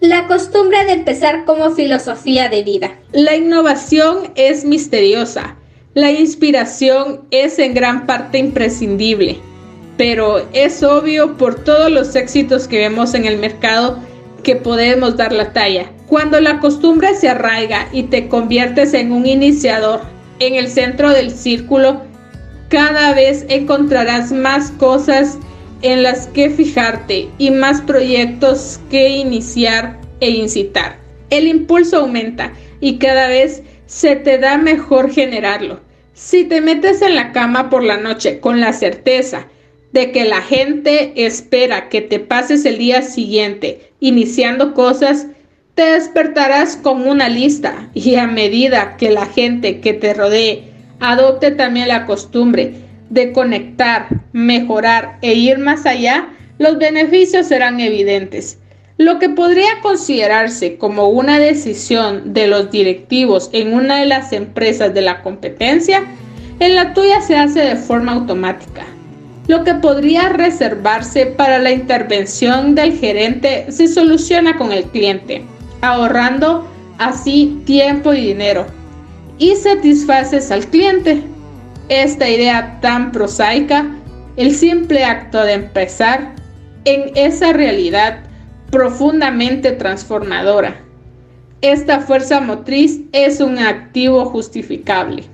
La costumbre de empezar como filosofía de vida. La innovación es misteriosa. La inspiración es en gran parte imprescindible. Pero es obvio por todos los éxitos que vemos en el mercado que podemos dar la talla. Cuando la costumbre se arraiga y te conviertes en un iniciador en el centro del círculo, cada vez encontrarás más cosas en las que fijarte y más proyectos que iniciar e incitar. El impulso aumenta y cada vez se te da mejor generarlo. Si te metes en la cama por la noche con la certeza de que la gente espera que te pases el día siguiente iniciando cosas, te despertarás con una lista y a medida que la gente que te rodee adopte también la costumbre de conectar, mejorar e ir más allá, los beneficios serán evidentes. Lo que podría considerarse como una decisión de los directivos en una de las empresas de la competencia, en la tuya se hace de forma automática. Lo que podría reservarse para la intervención del gerente se soluciona con el cliente, ahorrando así tiempo y dinero. Y satisfaces al cliente. Esta idea tan prosaica, el simple acto de empezar en esa realidad profundamente transformadora. Esta fuerza motriz es un activo justificable.